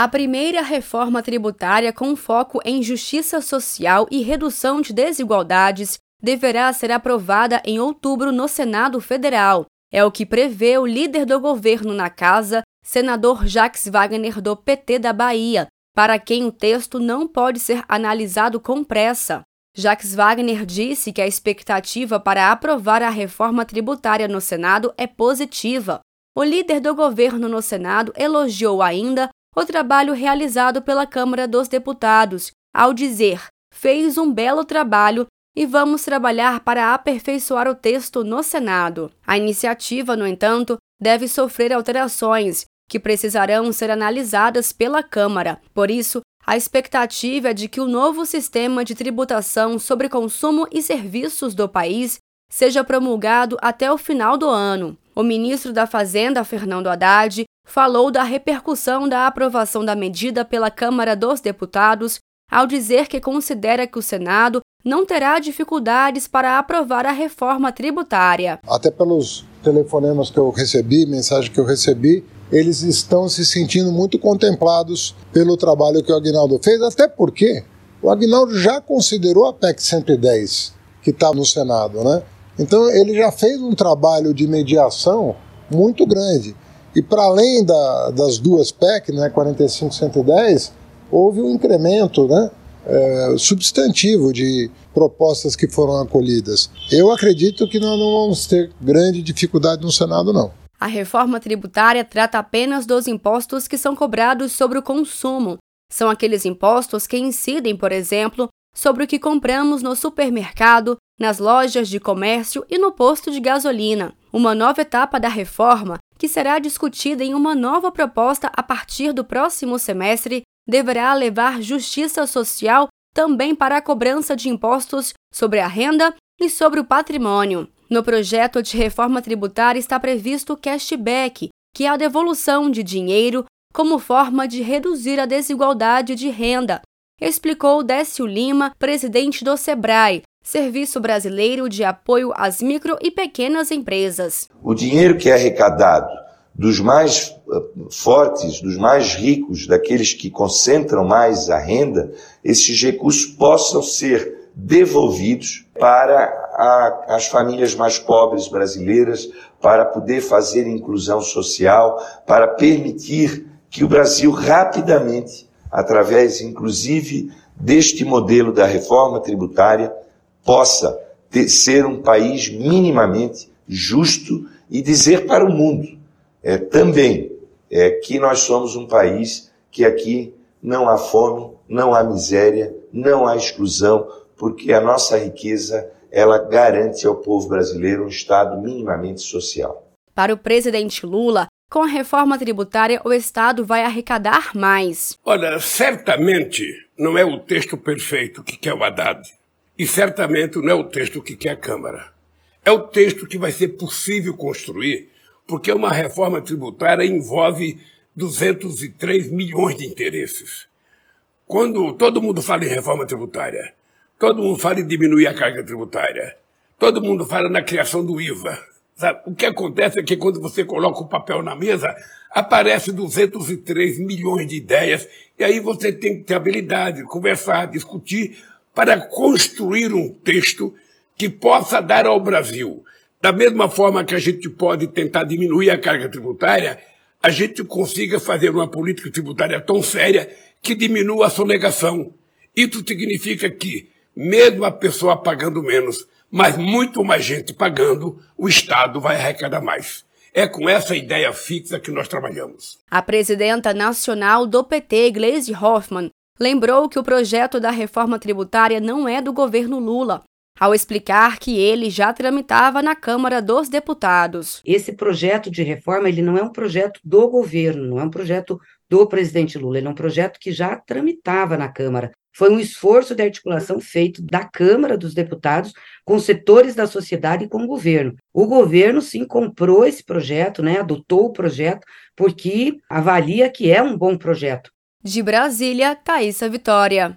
A primeira reforma tributária com foco em justiça social e redução de desigualdades deverá ser aprovada em outubro no Senado Federal. É o que prevê o líder do governo na casa, senador Jacques Wagner do PT da Bahia, para quem o texto não pode ser analisado com pressa. Jacques Wagner disse que a expectativa para aprovar a reforma tributária no Senado é positiva. O líder do governo no Senado elogiou ainda o trabalho realizado pela Câmara dos Deputados, ao dizer: fez um belo trabalho e vamos trabalhar para aperfeiçoar o texto no Senado. A iniciativa, no entanto, deve sofrer alterações que precisarão ser analisadas pela Câmara. Por isso, a expectativa é de que o novo sistema de tributação sobre consumo e serviços do país seja promulgado até o final do ano. O ministro da Fazenda, Fernando Haddad, falou da repercussão da aprovação da medida pela Câmara dos Deputados ao dizer que considera que o Senado não terá dificuldades para aprovar a reforma tributária. Até pelos telefonemas que eu recebi, mensagem que eu recebi, eles estão se sentindo muito contemplados pelo trabalho que o Agnaldo fez, até porque o Agnaldo já considerou a PEC 110, que está no Senado, né? Então ele já fez um trabalho de mediação muito grande. E para além da, das duas PEC, né, 45 e 110, houve um incremento né, é, substantivo de propostas que foram acolhidas. Eu acredito que nós não vamos ter grande dificuldade no Senado, não. A reforma tributária trata apenas dos impostos que são cobrados sobre o consumo. São aqueles impostos que incidem, por exemplo, sobre o que compramos no supermercado, nas lojas de comércio e no posto de gasolina. Uma nova etapa da reforma, que será discutida em uma nova proposta a partir do próximo semestre, deverá levar justiça social também para a cobrança de impostos sobre a renda e sobre o patrimônio. No projeto de reforma tributária está previsto o cashback, que é a devolução de dinheiro como forma de reduzir a desigualdade de renda, explicou Décio Lima, presidente do SEBRAE, Serviço Brasileiro de Apoio às Micro e Pequenas Empresas. O dinheiro que é arrecadado dos mais eh, fortes, dos mais ricos, daqueles que concentram mais a renda, esses recursos possam ser devolvidos para a, as famílias mais pobres brasileiras, para poder fazer inclusão social, para permitir que o Brasil rapidamente, através inclusive deste modelo da reforma tributária, possa ter, ser um país minimamente justo e dizer para o mundo é, também é, que nós somos um país que aqui não há fome, não há miséria, não há exclusão, porque a nossa riqueza ela garante ao povo brasileiro um Estado minimamente social. Para o presidente Lula, com a reforma tributária, o Estado vai arrecadar mais. Olha, certamente não é o texto perfeito que quer o Haddad. E certamente não é o texto que quer a Câmara. É o texto que vai ser possível construir, porque uma reforma tributária envolve 203 milhões de interesses. Quando todo mundo fala em reforma tributária, Todo mundo fala em diminuir a carga tributária. Todo mundo fala na criação do IVA. Sabe? O que acontece é que quando você coloca o papel na mesa, aparece 203 milhões de ideias, e aí você tem que ter habilidade, conversar, discutir, para construir um texto que possa dar ao Brasil, da mesma forma que a gente pode tentar diminuir a carga tributária, a gente consiga fazer uma política tributária tão séria que diminua a sonegação. Isso significa que mesmo a pessoa pagando menos, mas muito mais gente pagando, o Estado vai arrecadar mais. É com essa ideia fixa que nós trabalhamos. A presidenta nacional do PT, Gleisi Hoffmann, lembrou que o projeto da reforma tributária não é do governo Lula, ao explicar que ele já tramitava na Câmara dos Deputados. Esse projeto de reforma ele não é um projeto do governo, não é um projeto do presidente Lula, ele é um projeto que já tramitava na Câmara. Foi um esforço de articulação feito da Câmara dos Deputados com setores da sociedade e com o governo. O governo, sim, comprou esse projeto, né, adotou o projeto, porque avalia que é um bom projeto. De Brasília, Thaisa Vitória.